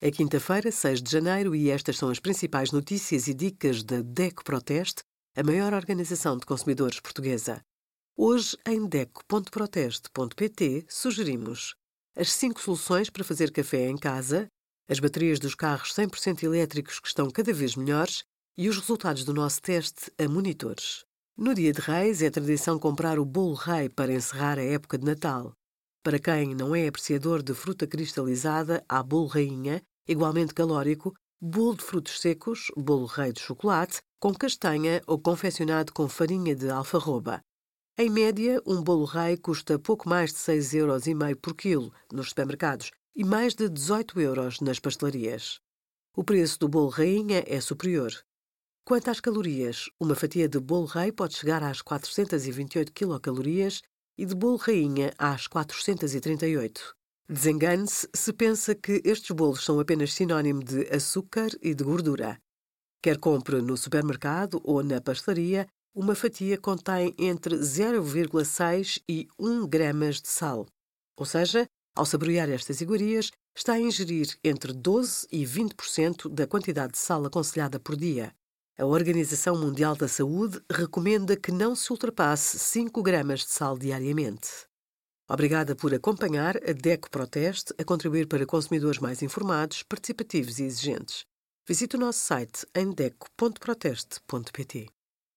É quinta-feira, 6 de janeiro, e estas são as principais notícias e dicas da DECO Proteste, a maior organização de consumidores portuguesa. Hoje, em DECO.proteste.pt, sugerimos as 5 soluções para fazer café em casa, as baterias dos carros 100% elétricos que estão cada vez melhores e os resultados do nosso teste a monitores. No dia de Reis, é tradição comprar o bolo rei para encerrar a época de Natal. Para quem não é apreciador de fruta cristalizada, há bolo rainha, igualmente calórico, bolo de frutos secos, bolo rei de chocolate, com castanha ou confeccionado com farinha de alfarroba. Em média, um bolo rei custa pouco mais de 6,5 euros por quilo nos supermercados e mais de 18 euros nas pastelarias. O preço do bolo rainha é superior. Quanto às calorias, uma fatia de bolo rei pode chegar às 428 quilocalorias e de bolo rainha às 438. Desengane-se se pensa que estes bolos são apenas sinónimo de açúcar e de gordura. Quer compre no supermercado ou na pastelaria, uma fatia contém entre 0,6 e 1 gramas de sal. Ou seja, ao saborear estas iguarias, está a ingerir entre 12 e 20% da quantidade de sal aconselhada por dia. A Organização Mundial da Saúde recomenda que não se ultrapasse 5 gramas de sal diariamente. Obrigada por acompanhar a DECO Proteste a contribuir para consumidores mais informados, participativos e exigentes. Visite o nosso site em deco.proteste.pt.